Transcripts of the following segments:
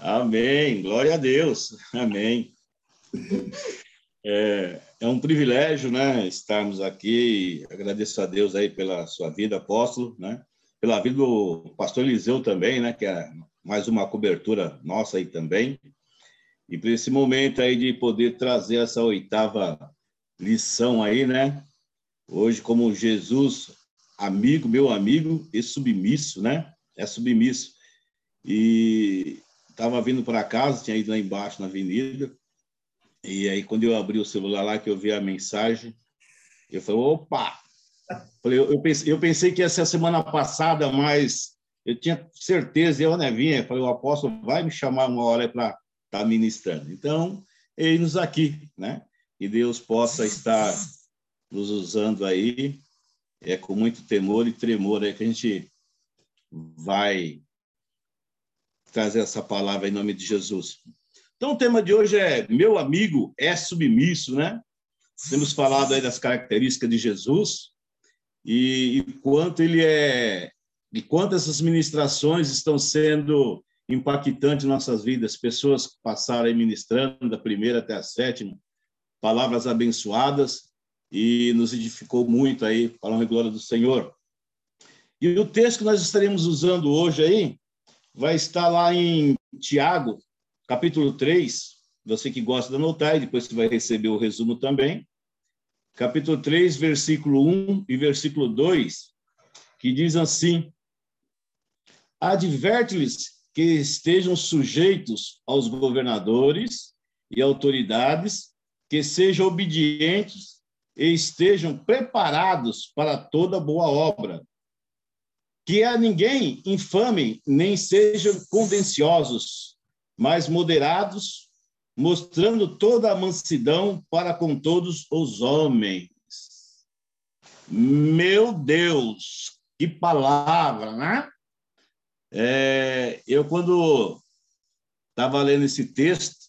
Amém. Glória a Deus. Amém. É, é um privilégio, né, estarmos aqui. Agradeço a Deus aí pela sua vida, apóstolo, né? Pela vida do pastor Eliseu também, né, que é mais uma cobertura nossa aí também. E por esse momento aí de poder trazer essa oitava lição aí, né? Hoje como Jesus, amigo, meu amigo e submisso, né? É submisso. E estava vindo para casa, tinha ido lá embaixo na avenida, e aí quando eu abri o celular lá, que eu vi a mensagem, eu falei, opa! Falei, eu, pensei, eu pensei que ia ser a semana passada, mas eu tinha certeza, eu, Nevinha, falei, o apóstolo vai me chamar uma hora para estar tá ministrando. Então, eis-nos aqui, né? E Deus possa estar nos usando aí, é com muito temor e tremor é que a gente vai trazer essa palavra em nome de Jesus. Então, o tema de hoje é Meu amigo é submisso, né? Temos falado aí das características de Jesus e, e quanto ele é, e quanto essas ministrações estão sendo impactantes em nossas vidas. Pessoas que passaram aí ministrando da primeira até a sétima, palavras abençoadas e nos edificou muito aí, para a glória do Senhor. E o texto que nós estaremos usando hoje aí vai estar lá em Tiago, capítulo 3. Você que gosta de anotar, e depois você vai receber o resumo também. Capítulo 3, versículo 1 e versículo 2, que diz assim: Adverte-lhes que estejam sujeitos aos governadores e autoridades, que sejam obedientes e estejam preparados para toda boa obra que a ninguém infame, nem sejam condenciosos, mas moderados, mostrando toda a mansidão para com todos os homens. Meu Deus, que palavra, né? É, eu, quando estava lendo esse texto,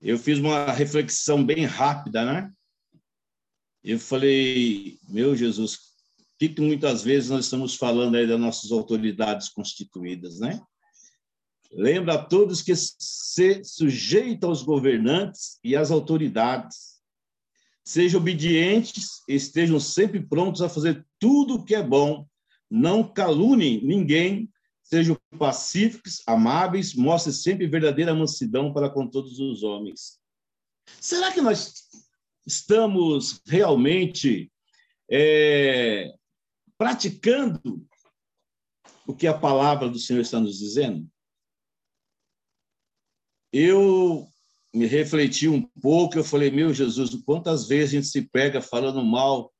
eu fiz uma reflexão bem rápida, né? Eu falei, meu Jesus, que, que muitas vezes nós estamos falando aí das nossas autoridades constituídas, né? Lembra a todos que se sujeita aos governantes e às autoridades. Sejam obedientes, estejam sempre prontos a fazer tudo o que é bom, não calunem ninguém, sejam pacíficos, amáveis, mostrem sempre verdadeira mansidão para com todos os homens. Será que nós estamos realmente é, praticando o que a palavra do Senhor está nos dizendo? Eu me refleti um pouco, eu falei, meu Jesus, quantas vezes a gente se pega falando mal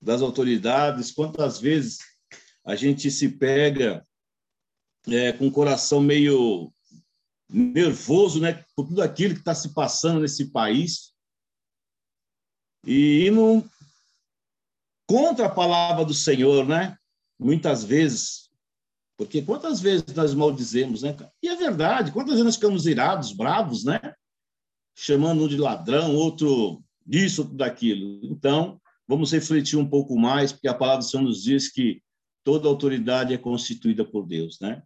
das autoridades, quantas vezes a gente se pega é, com o coração meio nervoso, né, por tudo aquilo que está se passando nesse país, e não contra a palavra do Senhor, né? Muitas vezes. Porque quantas vezes nós maldizemos, né? E é verdade, quantas vezes nós ficamos irados, bravos, né? Chamando um de ladrão, outro disso, outro daquilo. Então, vamos refletir um pouco mais, porque a palavra do Senhor nos diz que toda autoridade é constituída por Deus, né?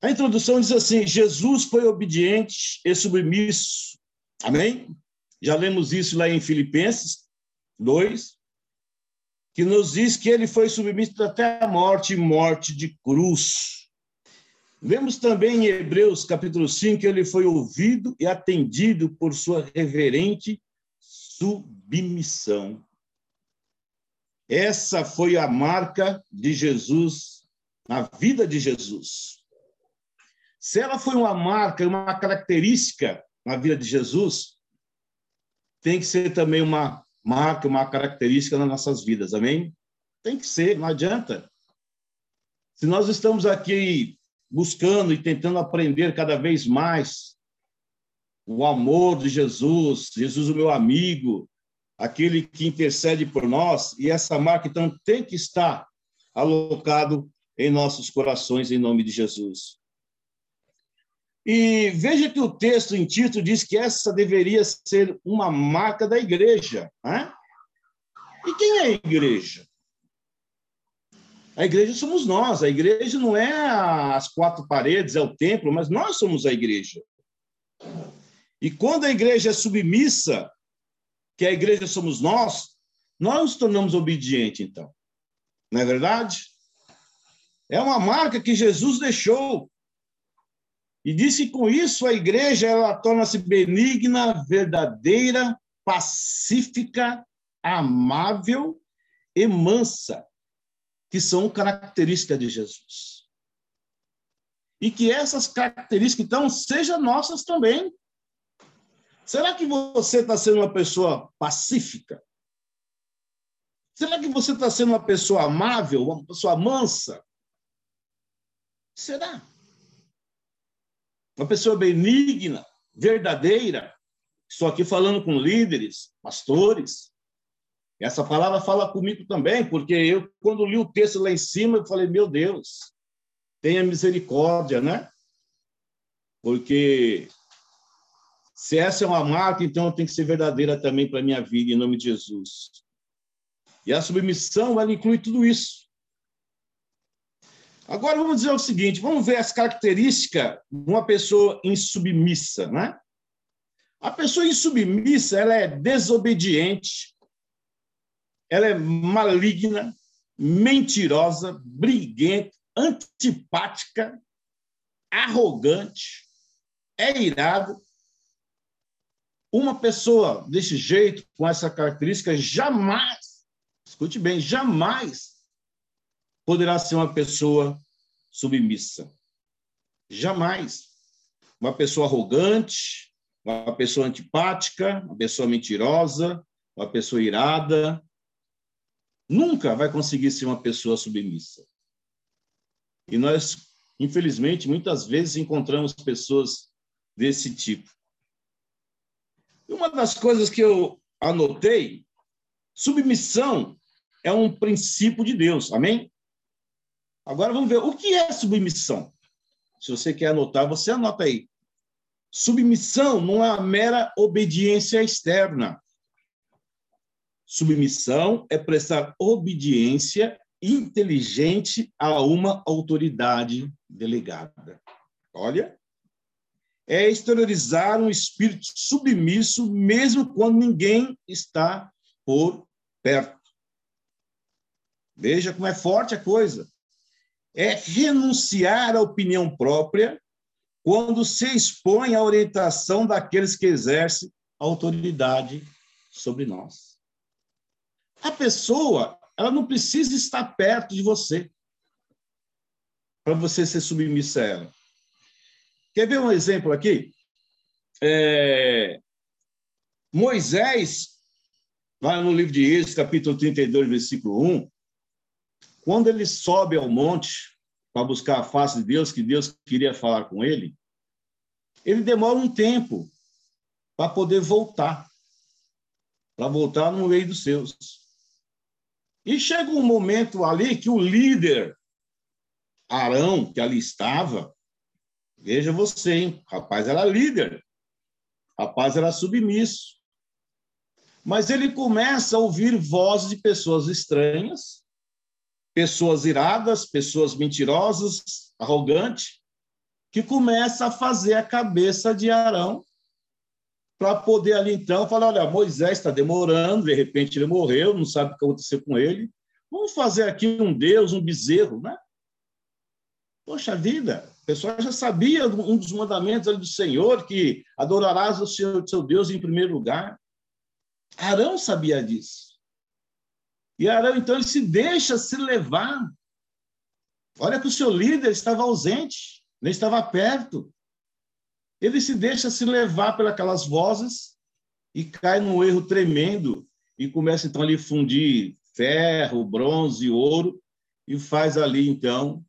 A introdução diz assim: Jesus foi obediente e submisso. Amém? Já lemos isso lá em Filipenses, 2, que nos diz que ele foi submisso até a morte, morte de cruz. Vemos também em Hebreus capítulo 5 que ele foi ouvido e atendido por sua reverente submissão. Essa foi a marca de Jesus na vida de Jesus. Se ela foi uma marca, uma característica na vida de Jesus, tem que ser também uma marca, uma característica nas nossas vidas, amém? Tem que ser, não adianta. Se nós estamos aqui buscando e tentando aprender cada vez mais o amor de Jesus, Jesus, o meu amigo, aquele que intercede por nós, e essa marca, então, tem que estar alocado em nossos corações, em nome de Jesus. E veja que o texto em Tito diz que essa deveria ser uma marca da igreja. Né? E quem é a igreja? A igreja somos nós. A igreja não é as quatro paredes, é o templo, mas nós somos a igreja. E quando a igreja é submissa, que a igreja somos nós, nós nos tornamos obedientes, então. Não é verdade? É uma marca que Jesus deixou. E disse que com isso a igreja ela torna-se benigna, verdadeira, pacífica, amável e mansa, que são características de Jesus. E que essas características, então, sejam nossas também. Será que você está sendo uma pessoa pacífica? Será que você está sendo uma pessoa amável, uma pessoa mansa? Será? Uma pessoa benigna, verdadeira? Estou aqui falando com líderes, pastores. Essa palavra fala comigo também, porque eu, quando li o texto lá em cima, eu falei, meu Deus, tenha misericórdia, né? Porque se essa é uma marca, então tem que ser verdadeira também para a minha vida, em nome de Jesus. E a submissão, ela inclui tudo isso. Agora vamos dizer o seguinte, vamos ver as características de uma pessoa insubmissa, né? A pessoa insubmissa, ela é desobediente, ela é maligna, mentirosa, briguenta, antipática, arrogante, é irada. Uma pessoa desse jeito, com essa característica, jamais, escute bem, jamais poderá ser uma pessoa submissa. Jamais. Uma pessoa arrogante, uma pessoa antipática, uma pessoa mentirosa, uma pessoa irada, nunca vai conseguir ser uma pessoa submissa. E nós, infelizmente, muitas vezes encontramos pessoas desse tipo. E uma das coisas que eu anotei, submissão é um princípio de Deus, amém? Agora vamos ver o que é submissão. Se você quer anotar, você anota aí. Submissão não é uma mera obediência externa. Submissão é prestar obediência inteligente a uma autoridade delegada. Olha, é exteriorizar um espírito submisso mesmo quando ninguém está por perto. Veja como é forte a coisa é renunciar à opinião própria quando se expõe à orientação daqueles que exercem autoridade sobre nós. A pessoa, ela não precisa estar perto de você para você ser submissa a ela. Quer ver um exemplo aqui? É... Moisés, lá no livro de Êxodo, capítulo 32, versículo 1, quando ele sobe ao monte para buscar a face de Deus, que Deus queria falar com ele, ele demora um tempo para poder voltar, para voltar no meio dos seus. E chega um momento ali que o líder, Arão, que ali estava, veja você, hein? O rapaz era líder, o rapaz era submisso. Mas ele começa a ouvir vozes de pessoas estranhas, pessoas iradas, pessoas mentirosas, arrogantes, que começa a fazer a cabeça de Arão para poder ali então falar, olha, Moisés está demorando, de repente ele morreu, não sabe o que aconteceu com ele. Vamos fazer aqui um Deus, um bezerro, né? Poxa vida, o pessoal já sabia um dos mandamentos do Senhor, que adorarás o Senhor, seu Deus em primeiro lugar. Arão sabia disso. E Arão, então, ele se deixa se levar. Olha que o seu líder estava ausente, nem estava perto. Ele se deixa se levar pelas vozes e cai num erro tremendo e começa, então, a fundir ferro, bronze, ouro e faz ali, então,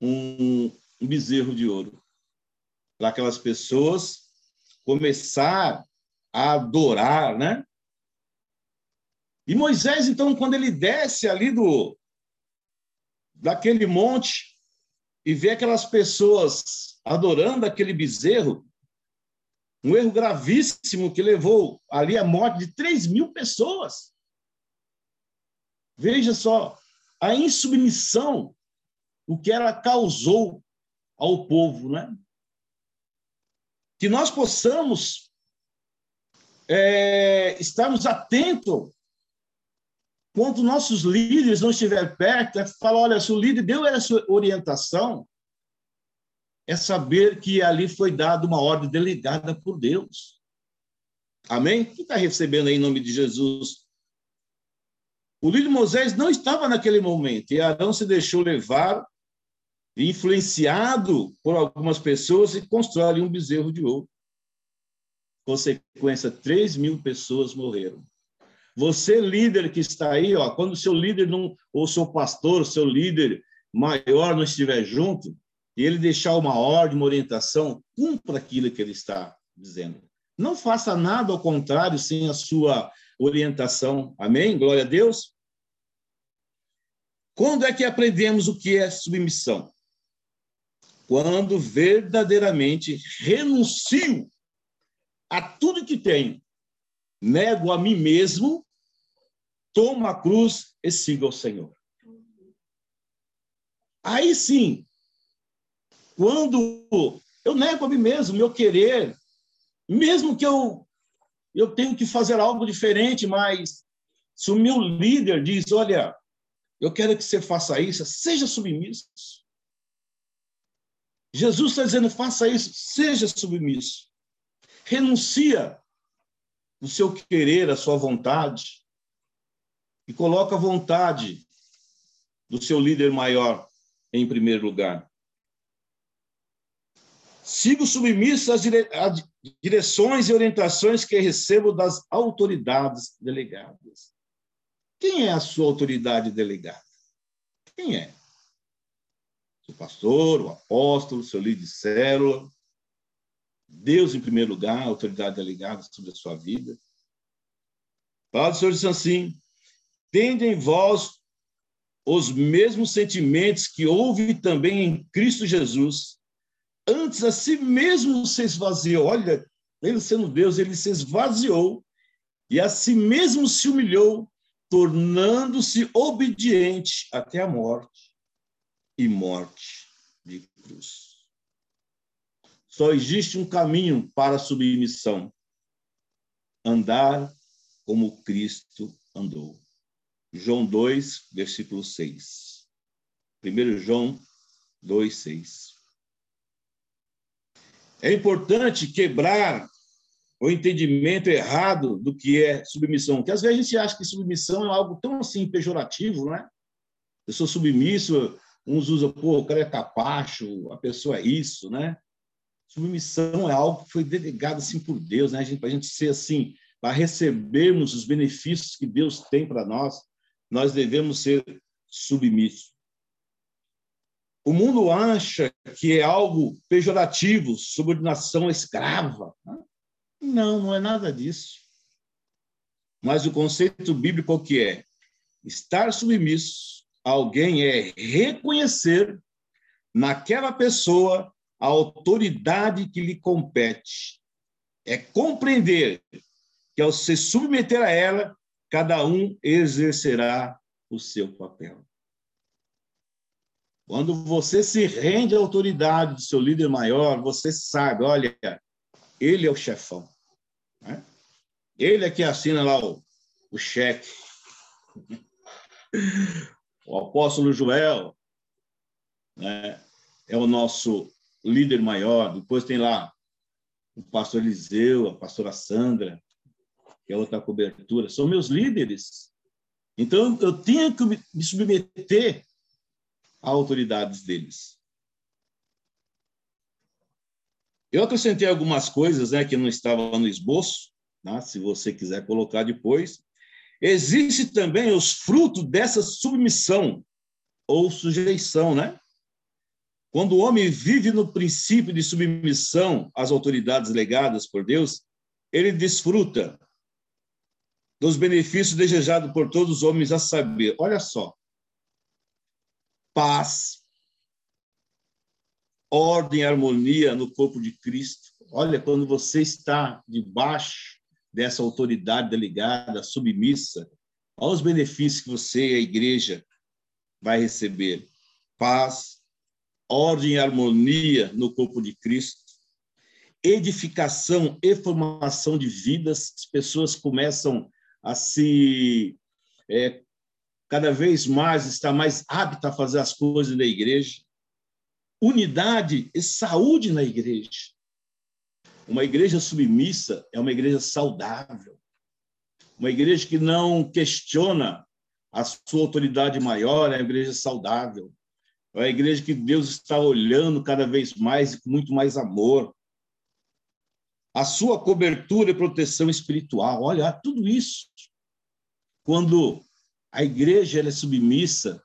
um, um bezerro de ouro. Para aquelas pessoas começar a adorar, né? E Moisés, então, quando ele desce ali do daquele monte e vê aquelas pessoas adorando aquele bezerro, um erro gravíssimo que levou ali a morte de 3 mil pessoas. Veja só, a insubmissão, o que ela causou ao povo, né? Que nós possamos é, estarmos atentos quando nossos líderes não estiverem perto, é falar, olha, se o líder deu essa orientação, é saber que ali foi dada uma ordem delegada por Deus. Amém? Quem está recebendo aí em nome de Jesus? O líder Moisés não estava naquele momento, e Arão se deixou levar, influenciado por algumas pessoas, e constrói um bezerro de ouro. Consequência, 3 mil pessoas morreram. Você, líder que está aí, ó, quando o seu líder não, ou seu pastor, o seu líder maior não estiver junto, e ele deixar uma ordem, uma orientação, cumpra aquilo que ele está dizendo. Não faça nada ao contrário sem a sua orientação. Amém? Glória a Deus. Quando é que aprendemos o que é submissão? Quando verdadeiramente renuncio a tudo que tenho, nego a mim mesmo, tomo a cruz e sigo ao Senhor. Aí sim, quando eu nego a mim mesmo, meu querer, mesmo que eu eu tenho que fazer algo diferente, mas se o meu líder diz, olha, eu quero que você faça isso, seja submisso. Jesus está dizendo, faça isso, seja submisso. Renuncia o seu querer, a sua vontade, e coloca a vontade do seu líder maior em primeiro lugar. Sigo submisso às direções e orientações que recebo das autoridades delegadas. Quem é a sua autoridade delegada? Quem é? O pastor, o apóstolo, seu líder de célula, Deus em primeiro lugar, autoridade delegada sobre a sua vida. A palavra do Senhor diz assim: tende em vós os mesmos sentimentos que houve também em Cristo Jesus. Antes a si mesmo se esvaziou. Olha, ele sendo Deus, ele se esvaziou e a si mesmo se humilhou, tornando-se obediente até a morte e morte de cruz. Só existe um caminho para a submissão: andar como Cristo andou. João 2, versículo 6. 1 João 2, 6. É importante quebrar o entendimento errado do que é submissão, que às vezes a gente acha que submissão é algo tão assim pejorativo, né? Eu sou submisso, uns usam, pô, o cara é capacho, a pessoa é isso, né? Submissão é algo que foi delegado assim por Deus, né? Para a gente ser assim, para recebermos os benefícios que Deus tem para nós, nós devemos ser submissos. O mundo acha que é algo pejorativo, subordinação escrava. Não, não é nada disso. Mas o conceito bíblico o que é? Estar submisso a alguém é reconhecer naquela pessoa a autoridade que lhe compete. É compreender que, ao se submeter a ela, cada um exercerá o seu papel. Quando você se rende à autoridade do seu líder maior, você sabe, olha, ele é o chefão. Né? Ele é que assina lá o, o cheque. O apóstolo Joel né, é o nosso líder maior. Depois tem lá o pastor Eliseu, a pastora Sandra, que é outra cobertura. São meus líderes. Então, eu tenho que me submeter a autoridades deles. Eu acrescentei algumas coisas né, que não estavam no esboço, né, se você quiser colocar depois. Existe também os frutos dessa submissão ou sujeição, né? Quando o homem vive no princípio de submissão às autoridades legadas por Deus, ele desfruta dos benefícios desejados por todos os homens a saber. Olha só. Paz, ordem e harmonia no corpo de Cristo. Olha, quando você está debaixo dessa autoridade delegada, submissa, olha os benefícios que você e a igreja vai receber paz, ordem e harmonia no corpo de Cristo, edificação e formação de vidas, as pessoas começam a se é, cada vez mais estar mais apta a fazer as coisas da igreja, unidade e saúde na igreja. Uma igreja submissa é uma igreja saudável, uma igreja que não questiona a sua autoridade maior, é uma igreja saudável, é uma igreja que Deus está olhando cada vez mais e com muito mais amor. A sua cobertura e proteção espiritual, olha, tudo isso. Quando a igreja é submissa,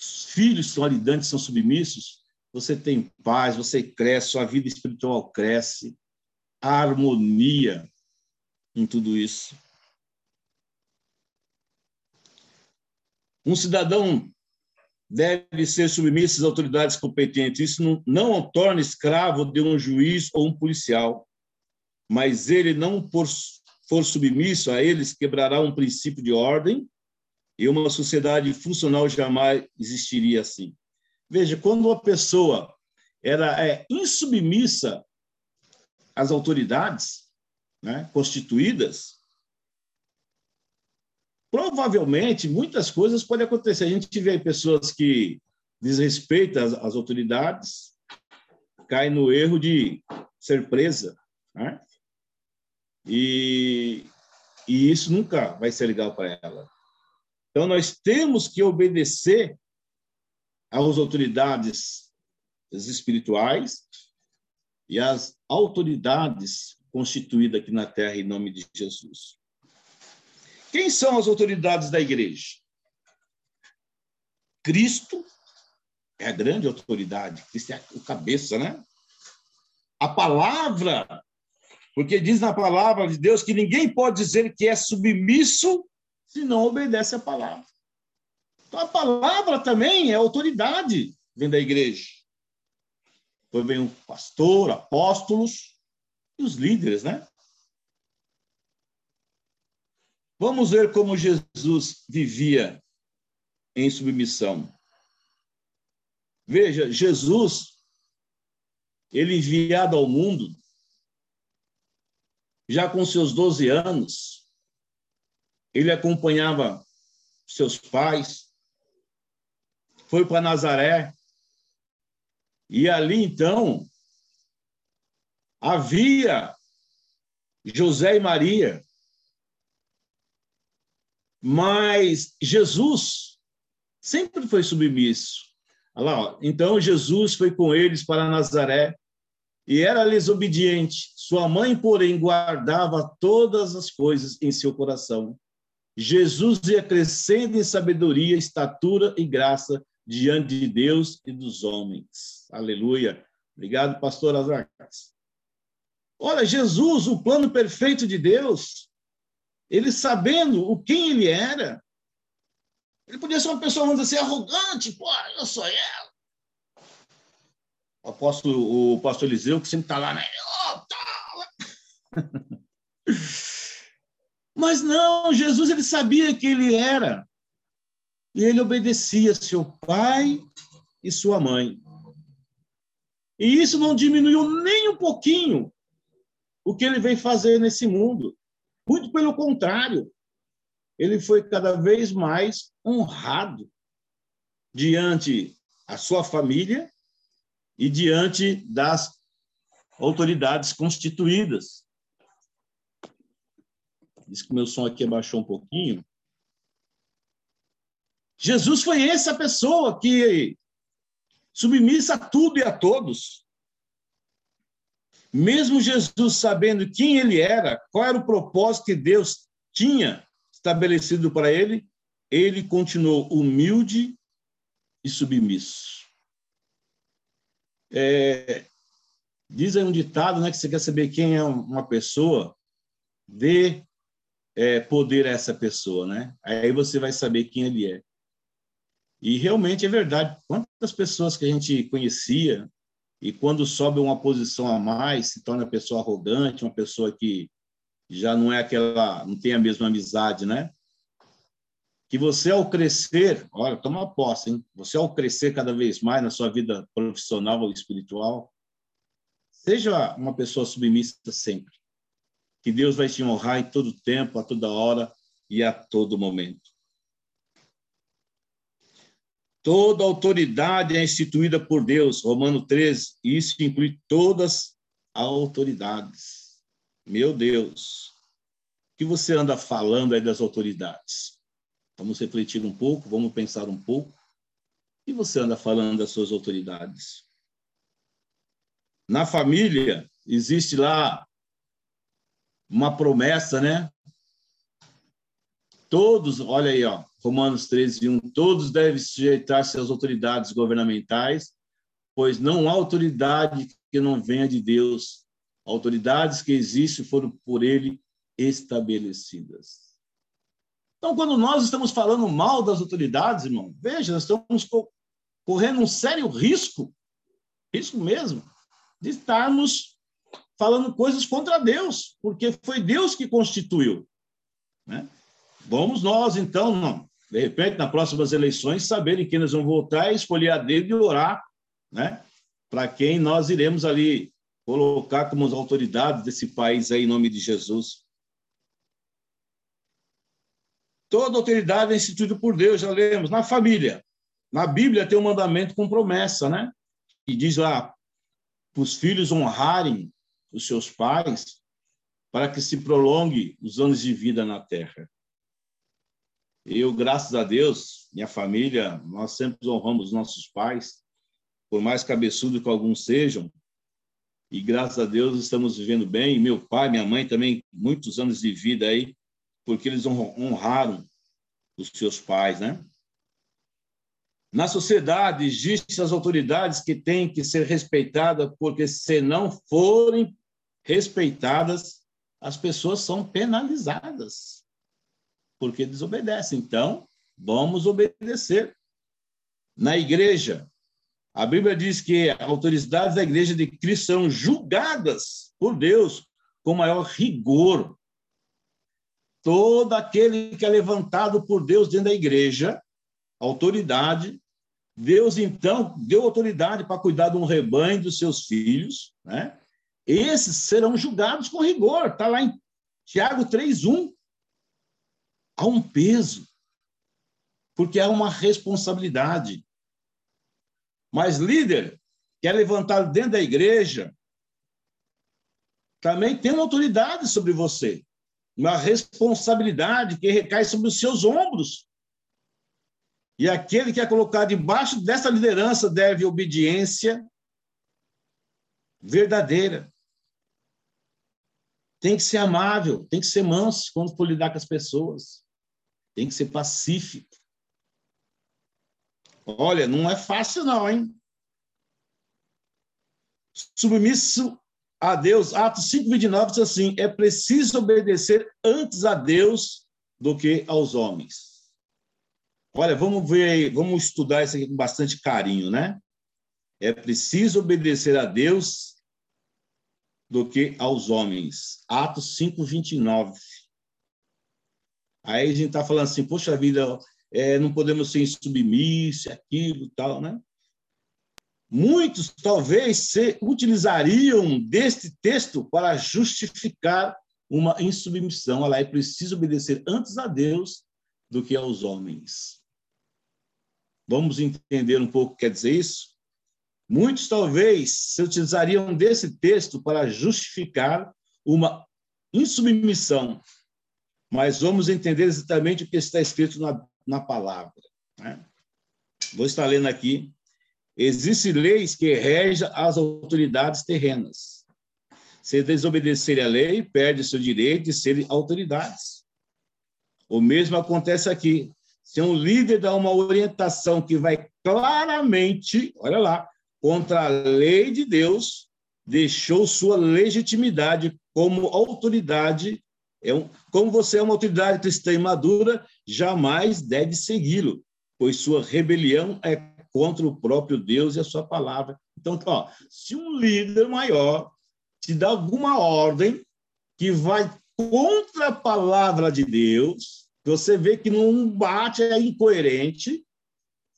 os filhos são alidantes, são submissos, você tem paz, você cresce, sua vida espiritual cresce, a harmonia em tudo isso. Um cidadão deve ser submisso às autoridades competentes. Isso não, não o torna escravo de um juiz ou um policial, mas ele não por, for submisso a eles quebrará um princípio de ordem e uma sociedade funcional jamais existiria assim. Veja, quando uma pessoa era é, insubmissa às autoridades né, constituídas, provavelmente muitas coisas podem acontecer. A gente vê pessoas que desrespeitam as, as autoridades, caem no erro de ser presa, né? E, e isso nunca vai ser legal para ela. Então, nós temos que obedecer às autoridades espirituais e às autoridades constituídas aqui na terra em nome de Jesus. Quem são as autoridades da igreja? Cristo é a grande autoridade, Cristo é o cabeça, né? A palavra, porque diz na palavra de Deus que ninguém pode dizer que é submisso se não obedece a palavra. Então, a palavra também é autoridade, vem da igreja. Depois vem o pastor, apóstolos e os líderes, né? Vamos ver como Jesus vivia em submissão. Veja, Jesus, ele enviado ao mundo, já com seus 12 anos, ele acompanhava seus pais, foi para Nazaré, e ali então havia José e Maria, mas Jesus sempre foi submisso. Olha lá, então Jesus foi com eles para Nazaré e era-lhes obediente. Sua mãe, porém, guardava todas as coisas em seu coração. Jesus ia crescendo em sabedoria, estatura e graça diante de Deus e dos homens. Aleluia. Obrigado, pastor Azarcas. Olha, Jesus, o plano perfeito de Deus, ele sabendo o quem ele era, ele podia ser uma pessoa, vamos dizer assim, arrogante, pô, eu sou ela. O apóstolo, o pastor Eliseu, que sempre está lá, né? Tá. Mas não, Jesus ele sabia que ele era. E ele obedecia seu pai e sua mãe. E isso não diminuiu nem um pouquinho o que ele vem fazer nesse mundo. Muito pelo contrário, ele foi cada vez mais honrado diante a sua família e diante das autoridades constituídas. Diz que meu som aqui abaixou um pouquinho. Jesus foi essa pessoa que submissa a tudo e a todos. Mesmo Jesus sabendo quem ele era, qual era o propósito que Deus tinha estabelecido para ele, ele continuou humilde e submisso. É, diz aí um ditado, né, que você quer saber quem é uma pessoa, vê é, poder a essa pessoa, né? Aí você vai saber quem ele é. E realmente é verdade. Quantas pessoas que a gente conhecia e quando sobe uma posição a mais se torna pessoa arrogante, uma pessoa que já não é aquela, não tem a mesma amizade, né? Que você, ao crescer, olha, toma posse, hein? Você, ao crescer cada vez mais na sua vida profissional ou espiritual, seja uma pessoa submissa sempre. Que Deus vai te honrar em todo tempo, a toda hora e a todo momento. Toda autoridade é instituída por Deus, Romano 13, isso inclui todas as autoridades. Meu Deus, o que você anda falando aí das autoridades? Vamos refletir um pouco, vamos pensar um pouco. Que você anda falando das suas autoridades? Na família, existe lá uma promessa, né? Todos, olha aí, ó, Romanos 13, 1, todos devem sujeitar-se às autoridades governamentais, pois não há autoridade que não venha de Deus. Autoridades que existem foram por ele estabelecidas. Então, quando nós estamos falando mal das autoridades, irmão, veja, nós estamos correndo um sério risco, risco mesmo, de estarmos falando coisas contra Deus, porque foi Deus que constituiu. Né? Vamos nós, então, não, de repente, nas próximas eleições, saberem que nós vamos votar e escolher a dele e orar, né? Para quem nós iremos ali colocar como as autoridades desse país aí, em nome de Jesus. Toda autoridade é instituída por Deus, já lemos. Na família, na Bíblia tem um mandamento com promessa, né? E diz lá, os filhos honrarem os seus pais para que se prolongue os anos de vida na terra. Eu, graças a Deus, minha família, nós sempre honramos nossos pais, por mais cabeçudo que alguns sejam, e graças a Deus estamos vivendo bem. Meu pai, minha mãe também, muitos anos de vida aí, porque eles honraram os seus pais, né? Na sociedade existem as autoridades que têm que ser respeitadas, porque se não forem respeitadas, as pessoas são penalizadas porque desobedecem. Então, vamos obedecer. Na igreja, a Bíblia diz que autoridades da igreja de Cristo são julgadas por Deus com maior rigor. Todo aquele que é levantado por Deus dentro da igreja, autoridade, Deus então deu autoridade para cuidar de um rebanho dos seus filhos, né? Esses serão julgados com rigor. Está lá em Tiago 3:1 há um peso, porque há uma responsabilidade. Mas líder que é levantado dentro da igreja também tem uma autoridade sobre você, uma responsabilidade que recai sobre os seus ombros. E aquele que é colocado debaixo dessa liderança deve obediência verdadeira. Tem que ser amável, tem que ser manso quando for lidar com as pessoas. Tem que ser pacífico. Olha, não é fácil não, hein? Submisso a Deus, Atos 5:29 diz assim: é preciso obedecer antes a Deus do que aos homens. Olha, vamos ver, vamos estudar isso aqui com bastante carinho, né? É preciso obedecer a Deus do que aos homens. Atos 5:29. Aí a gente está falando assim, poxa vida, é, não podemos ser insubmissos, aquilo tal, né? Muitos talvez se utilizariam deste texto para justificar uma insubmissão. Lá, é preciso obedecer antes a Deus do que aos homens. Vamos entender um pouco o que quer dizer isso? Muitos talvez se utilizariam desse texto para justificar uma insubmissão mas vamos entender exatamente o que está escrito na, na palavra. Né? Vou estar lendo aqui. Existem leis que regem as autoridades terrenas. Se desobedecerem a lei, perde seu direito de serem autoridades. O mesmo acontece aqui. Se um líder dá uma orientação que vai claramente, olha lá, contra a lei de Deus, deixou sua legitimidade como autoridade é um, como você é uma autoridade cristã madura, jamais deve segui-lo, pois sua rebelião é contra o próprio Deus e a sua palavra. Então, ó, se um líder maior te dá alguma ordem que vai contra a palavra de Deus, Você vê que não bate, é incoerente.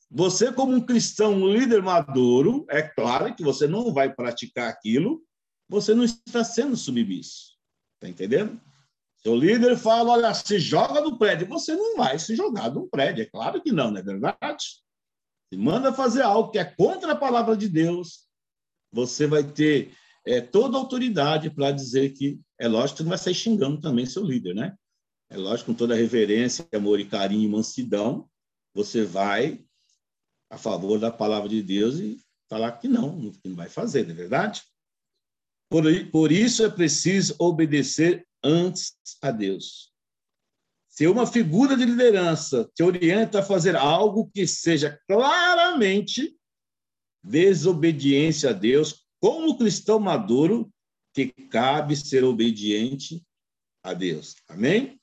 Você, como um cristão, um líder maduro, é claro que você não vai praticar aquilo, você não está sendo submisso. Está entendendo? Seu líder fala: olha, se joga no prédio. Você não vai se jogar no prédio. É claro que não, não é verdade? Se manda fazer algo que é contra a palavra de Deus, você vai ter é, toda a autoridade para dizer que, é lógico que não vai sair xingando também seu líder, né? É lógico, com toda reverência, amor e carinho e mansidão, você vai a favor da palavra de Deus e falar que não, que não vai fazer, não é verdade? Por, por isso é preciso obedecer antes a Deus. Se uma figura de liderança te orienta a fazer algo que seja claramente desobediência a Deus, como cristão maduro, que cabe ser obediente a Deus. Amém?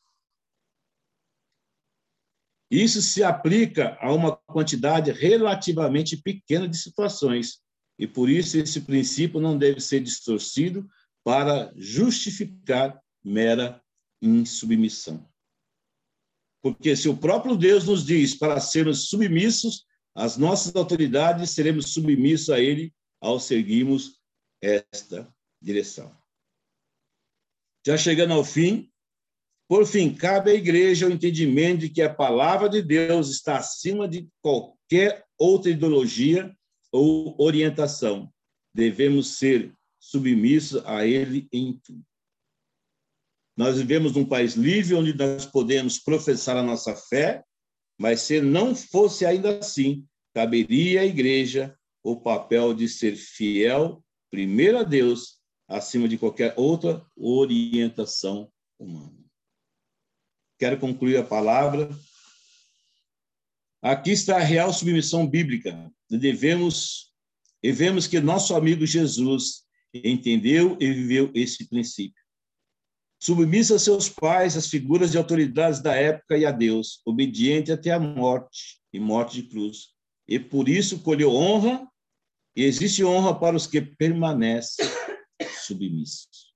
Isso se aplica a uma quantidade relativamente pequena de situações, e por isso esse princípio não deve ser distorcido para justificar mera insubmissão. Porque se o próprio Deus nos diz para sermos submissos às nossas autoridades, seremos submissos a Ele ao seguirmos esta direção. Já chegando ao fim, por fim, cabe à igreja o entendimento de que a palavra de Deus está acima de qualquer outra ideologia ou orientação. Devemos ser submissos a ele em tudo. Nós vivemos num país livre onde nós podemos professar a nossa fé, mas se não fosse ainda assim, caberia à igreja o papel de ser fiel, primeiro a Deus, acima de qualquer outra orientação humana. Quero concluir a palavra. Aqui está a real submissão bíblica. Devemos e vemos que nosso amigo Jesus entendeu e viveu esse princípio submissa a seus pais, as figuras de autoridades da época e a Deus, obediente até a morte e morte de cruz. E por isso colheu honra, e existe honra para os que permanecem submissos.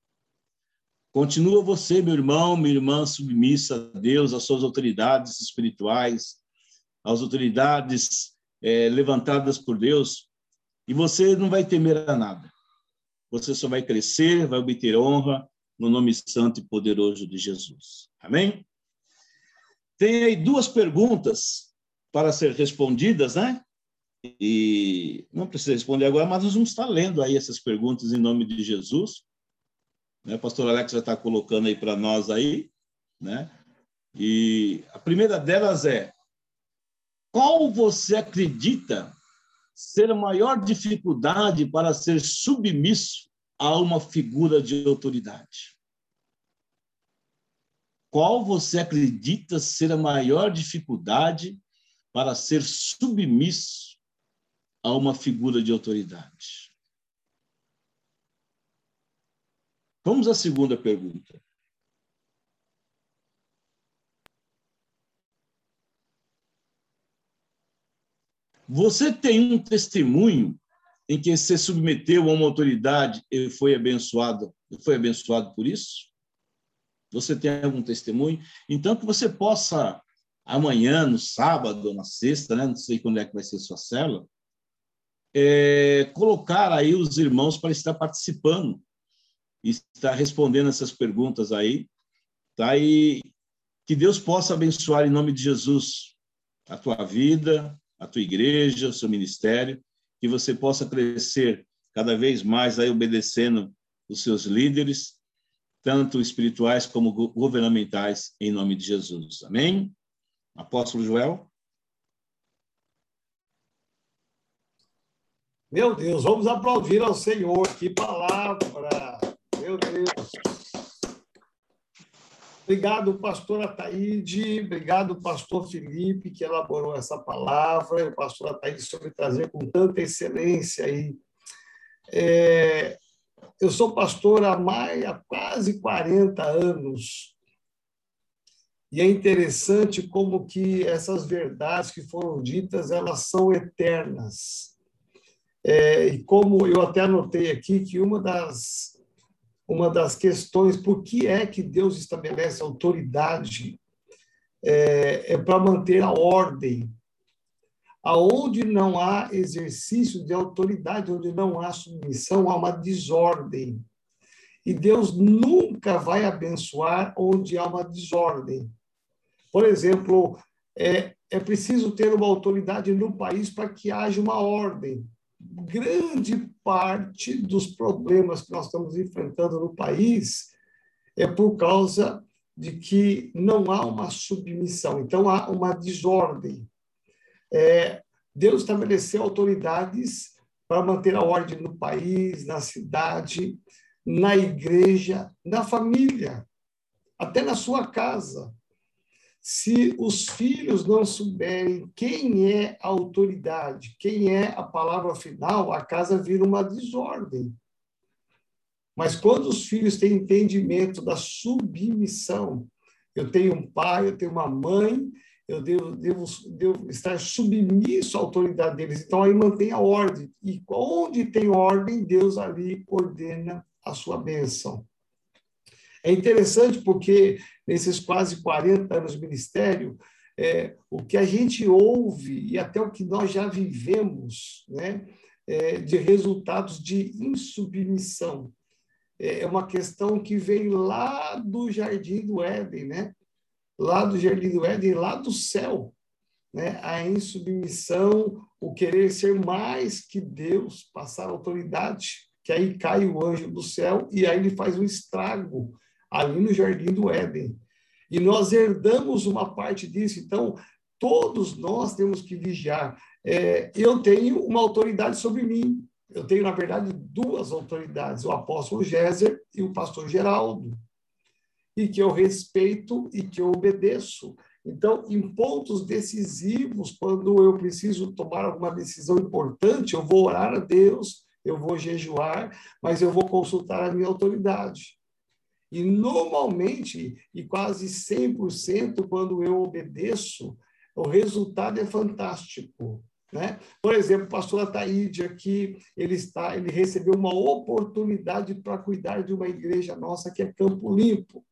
Continua você, meu irmão, minha irmã, submissa a Deus, às suas autoridades espirituais, às autoridades é, levantadas por Deus, e você não vai temer a nada. Você só vai crescer, vai obter honra, no nome santo e poderoso de Jesus. Amém? Tem aí duas perguntas para ser respondidas, né? E não precisa responder agora, mas nós vamos estar lendo aí essas perguntas em nome de Jesus. Né? O pastor Alex já está colocando aí para nós aí, né? E a primeira delas é: qual você acredita ser a maior dificuldade para ser submisso a uma figura de autoridade. Qual você acredita ser a maior dificuldade para ser submisso a uma figura de autoridade? Vamos à segunda pergunta. Você tem um testemunho em que se submeteu a uma autoridade e foi abençoado, foi abençoado por isso? Você tem algum testemunho? Então, que você possa, amanhã, no sábado, na sexta, né? não sei quando é que vai ser sua célula, é, colocar aí os irmãos para estar participando estar respondendo essas perguntas aí, tá? E que Deus possa abençoar em nome de Jesus a tua vida, a tua igreja, o seu ministério, que você possa crescer cada vez mais aí obedecendo os seus líderes, tanto espirituais como governamentais, em nome de Jesus. Amém? Apóstolo Joel. Meu Deus, vamos aplaudir ao Senhor. Que palavra! Meu Deus. Obrigado, pastor Ataíde, obrigado, pastor Felipe, que elaborou essa palavra, o pastor Ataíde soube trazer com tanta excelência aí. É, eu sou pastor há, mais, há quase 40 anos, e é interessante como que essas verdades que foram ditas, elas são eternas. É, e como eu até anotei aqui que uma das uma das questões por que é que Deus estabelece autoridade é, é para manter a ordem. Aonde não há exercício de autoridade, onde não há submissão, há uma desordem. E Deus nunca vai abençoar onde há uma desordem. Por exemplo, é, é preciso ter uma autoridade no país para que haja uma ordem. Grande parte dos problemas que nós estamos enfrentando no país é por causa de que não há uma submissão, então há uma desordem. É, Deus estabeleceu autoridades para manter a ordem no país, na cidade, na igreja, na família, até na sua casa. Se os filhos não souberem quem é a autoridade, quem é a palavra final, a casa vira uma desordem. Mas quando os filhos têm entendimento da submissão, eu tenho um pai, eu tenho uma mãe, eu devo, devo, devo estar submisso à autoridade deles. Então, aí mantém a ordem. E onde tem ordem, Deus ali ordena a sua bênção. É interessante porque nesses quase 40 anos de ministério, é, o que a gente ouve e até o que nós já vivemos né, é, de resultados de insubmissão é, é uma questão que vem lá do Jardim do Éden, né? Lá do Jardim do Éden, lá do céu, né? A insubmissão, o querer ser mais que Deus, passar autoridade, que aí cai o anjo do céu e aí ele faz um estrago ali no Jardim do Éden. E nós herdamos uma parte disso, então todos nós temos que vigiar. É, eu tenho uma autoridade sobre mim, eu tenho, na verdade, duas autoridades, o apóstolo Géser e o pastor Geraldo, e que eu respeito e que eu obedeço. Então, em pontos decisivos, quando eu preciso tomar alguma decisão importante, eu vou orar a Deus, eu vou jejuar, mas eu vou consultar a minha autoridade. E normalmente, e quase 100%, quando eu obedeço, o resultado é fantástico. Né? Por exemplo, o pastor Ataíde aqui, ele, está, ele recebeu uma oportunidade para cuidar de uma igreja nossa que é Campo Limpo.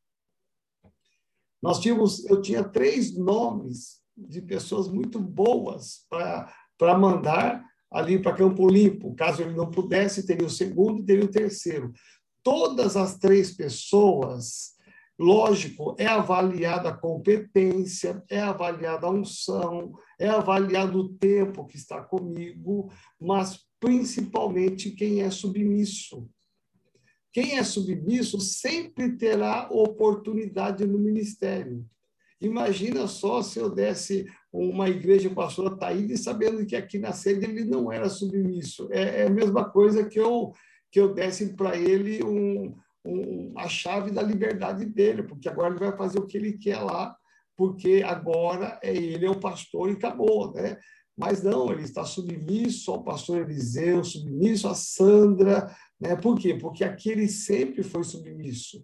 Nós tínhamos, eu tinha três nomes de pessoas muito boas para mandar ali para Campo Limpo. Caso ele não pudesse, teria o segundo e teria o terceiro. Todas as três pessoas Lógico, é avaliada a competência, é avaliada a unção, é avaliado o tempo que está comigo, mas principalmente quem é submisso. Quem é submisso sempre terá oportunidade no ministério. Imagina só se eu desse uma igreja pastora Taíde sabendo que aqui na sede ele não era submisso. É, é a mesma coisa que eu, que eu desse para ele um, um, a chave da liberdade dele, porque agora ele vai fazer o que ele quer lá, porque agora é ele é o pastor e acabou, né? Mas não, ele está submisso ao pastor Eliseu, submisso a Sandra, né? Por quê? Porque aqui ele sempre foi submisso.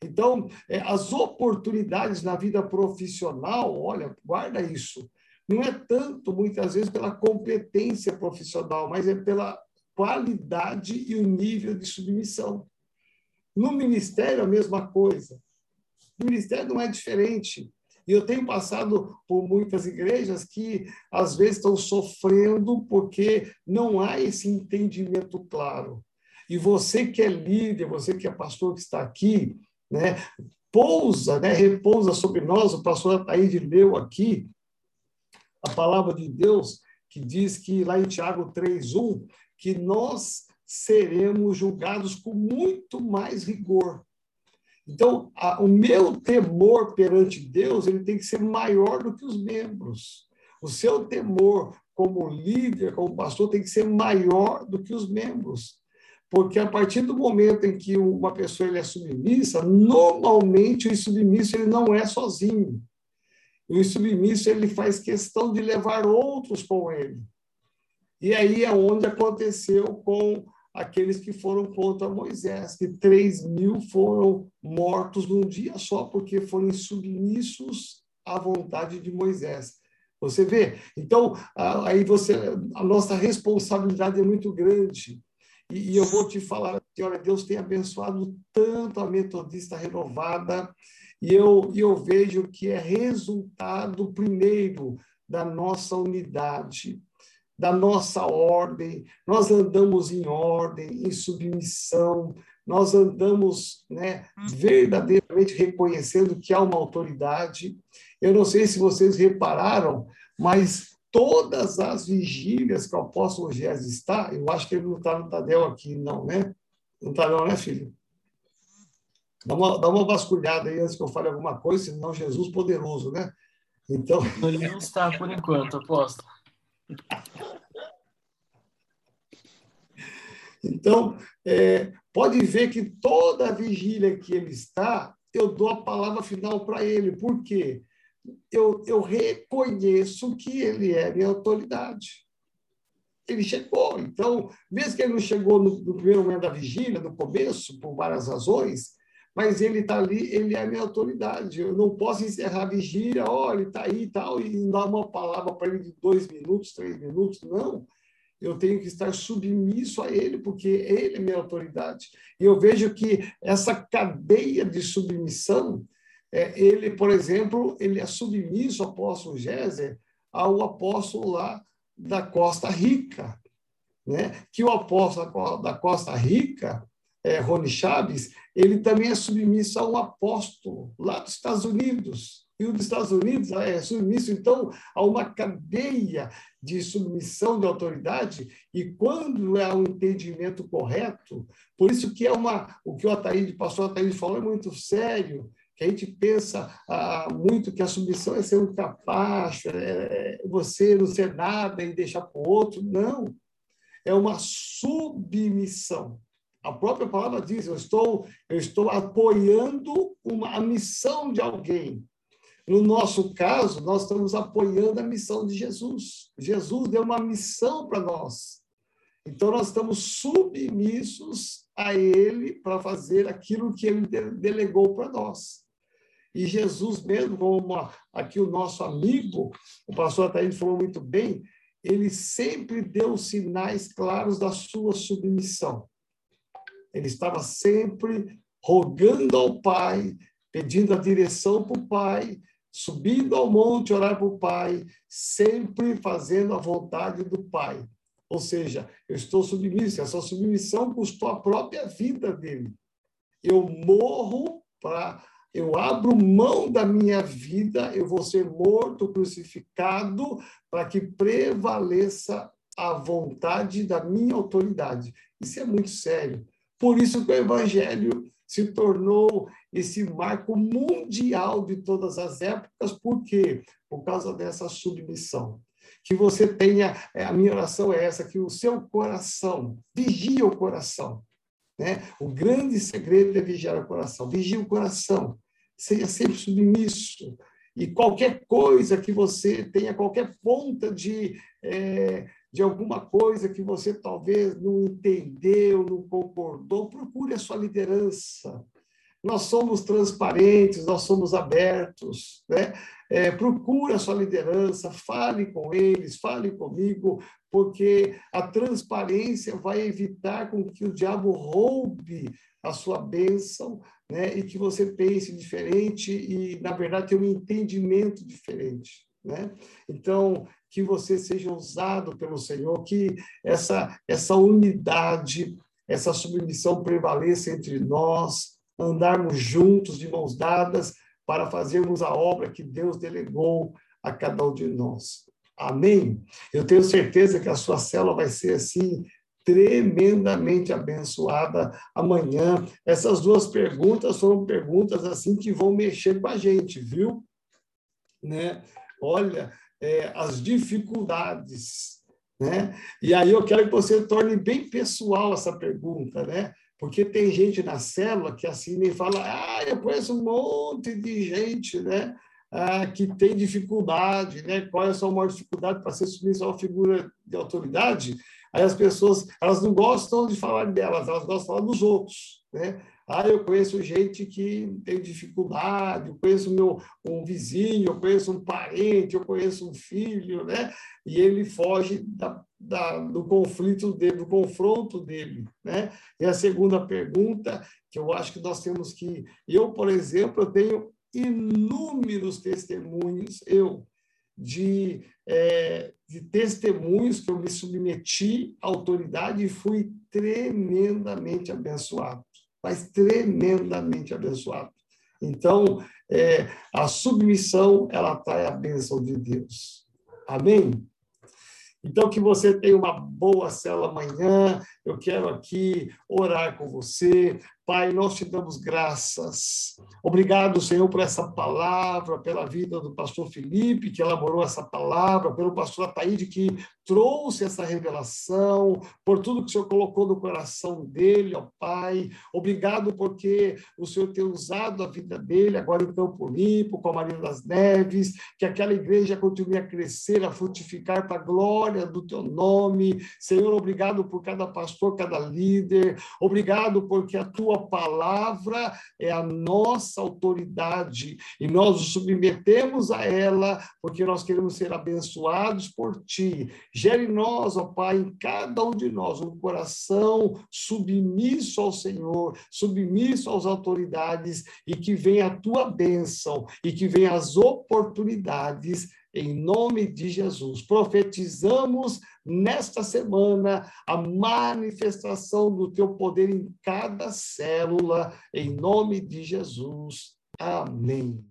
Então, é, as oportunidades na vida profissional, olha, guarda isso. Não é tanto, muitas vezes, pela competência profissional, mas é pela qualidade e o nível de submissão. No ministério, a mesma coisa. No ministério não é diferente. E eu tenho passado por muitas igrejas que, às vezes, estão sofrendo porque não há esse entendimento claro. E você que é líder, você que é pastor que está aqui, né, pousa, né, repousa sobre nós, o pastor Ataíde leu aqui a palavra de Deus, que diz que lá em Tiago 3,1, que nós seremos julgados com muito mais rigor. Então, a, o meu temor perante Deus ele tem que ser maior do que os membros. O seu temor como líder, como pastor, tem que ser maior do que os membros. Porque a partir do momento em que uma pessoa ele é submissa, normalmente o submisso ele não é sozinho. O submisso ele faz questão de levar outros com ele. E aí é onde aconteceu com aqueles que foram contra Moisés, que 3 mil foram mortos num dia só, porque foram submissos à vontade de Moisés. Você vê? Então, aí você, a nossa responsabilidade é muito grande. E, e eu vou te falar, olha, Deus tem abençoado tanto a Metodista Renovada, E eu, eu vejo que é resultado, primeiro, da nossa unidade, da nossa ordem. Nós andamos em ordem, em submissão, nós andamos né, verdadeiramente reconhecendo que há uma autoridade. Eu não sei se vocês repararam, mas todas as vigílias que o apóstolo Gés está, eu acho que ele não está no Tadel aqui, não, né? Não está não, né, filho? Dá uma, dá uma vasculhada aí antes que eu fale alguma coisa, senão Jesus poderoso, né? Então. Ele não está por enquanto, aposto. Então, é, pode ver que toda a vigília que ele está, eu dou a palavra final para ele. Por quê? Eu, eu reconheço que ele é minha autoridade. Ele chegou. Então, mesmo que ele não chegou no, no primeiro momento da vigília, no começo, por várias razões, mas ele está ali, ele é minha autoridade. Eu não posso encerrar a vigília, olha, ele está aí e tal, e dar uma palavra para ele de dois minutos, três minutos. Não. Eu tenho que estar submisso a ele, porque ele é minha autoridade. E eu vejo que essa cadeia de submissão, é, ele, por exemplo, ele é submisso, o apóstolo Géser, ao apóstolo lá da Costa Rica. Né? Que o apóstolo da Costa Rica, é, Rony Chaves, ele também é submisso a um apóstolo lá dos Estados Unidos. E o dos Estados Unidos é submisso, então, a uma cadeia de submissão de autoridade, e quando é um entendimento correto, por isso que é uma, o que o Ataíde, pastor Ataíde falou é muito sério, que a gente pensa ah, muito que a submissão é ser um capacho, é, é você não ser nada e deixar para o outro. Não. É uma submissão. A própria palavra diz: eu estou, eu estou apoiando uma, a missão de alguém. No nosso caso, nós estamos apoiando a missão de Jesus. Jesus deu uma missão para nós. Então, nós estamos submissos a Ele para fazer aquilo que Ele delegou para nós. E Jesus mesmo, como aqui o nosso amigo, o pastor Ataíde falou muito bem, ele sempre deu sinais claros da sua submissão. Ele estava sempre rogando ao Pai, pedindo a direção para o Pai, subindo ao monte orar para o Pai, sempre fazendo a vontade do Pai. Ou seja, eu estou submisso, essa submissão custou a própria vida dele. Eu morro para. Eu abro mão da minha vida, eu vou ser morto, crucificado, para que prevaleça a vontade da minha autoridade. Isso é muito sério. Por isso que o Evangelho se tornou esse marco mundial de todas as épocas, por quê? Por causa dessa submissão. Que você tenha, é, a minha oração é essa, que o seu coração, vigie o coração. Né? O grande segredo é vigiar o coração. Vigie o coração, seja sempre submisso. E qualquer coisa que você tenha, qualquer ponta de é, de alguma coisa que você talvez não entendeu, não concordou, procure a sua liderança. Nós somos transparentes, nós somos abertos, né? É, procure a sua liderança, fale com eles, fale comigo, porque a transparência vai evitar com que o diabo roube a sua bênção, né? E que você pense diferente e, na verdade, tenha um entendimento diferente. Né? Então, que você seja usado pelo Senhor, que essa, essa unidade, essa submissão prevaleça entre nós, andarmos juntos, de mãos dadas, para fazermos a obra que Deus delegou a cada um de nós. Amém? Eu tenho certeza que a sua célula vai ser assim, tremendamente abençoada amanhã. Essas duas perguntas foram perguntas assim que vão mexer com a gente, viu? Né? Olha, é, as dificuldades. Né? E aí eu quero que você torne bem pessoal essa pergunta, né? Porque tem gente na célula que assim nem fala, ah, eu conheço um monte de gente, né? Ah, que tem dificuldade, né? Qual é a sua maior dificuldade para ser submissa a uma figura de autoridade? Aí as pessoas, elas não gostam de falar delas, elas gostam de falar dos outros, né? Ah, eu conheço gente que tem dificuldade, eu conheço meu, um vizinho, eu conheço um parente, eu conheço um filho, né? E ele foge da, da, do conflito dele, do confronto dele, né? E a segunda pergunta, que eu acho que nós temos que... Eu, por exemplo, eu tenho inúmeros testemunhos, eu, de, é, de testemunhos que eu me submeti à autoridade e fui tremendamente abençoado, mas tremendamente abençoado. Então, é, a submissão, ela traz a bênção de Deus. Amém? Então, que você tenha uma boa cela amanhã. Eu quero aqui orar com você, Pai, nós te damos graças. Obrigado, Senhor, por essa palavra, pela vida do pastor Felipe, que elaborou essa palavra, pelo pastor Ataíde, que trouxe essa revelação, por tudo que o Senhor colocou no coração dele, ó Pai. Obrigado porque o Senhor tem usado a vida dele agora em Campo Limpo, com a Maria das Neves, que aquela igreja continue a crescer, a frutificar para a glória do teu nome. Senhor, obrigado por cada pastor, cada líder. Obrigado porque a tua palavra é a nossa autoridade e nós nos submetemos a ela porque nós queremos ser abençoados por ti. Gere nós, ó Pai, em cada um de nós, um coração submisso ao Senhor, submisso às autoridades e que venha a tua bênção e que venha as oportunidades em nome de Jesus. Profetizamos nesta semana a manifestação do teu poder em cada célula, em nome de Jesus. Amém.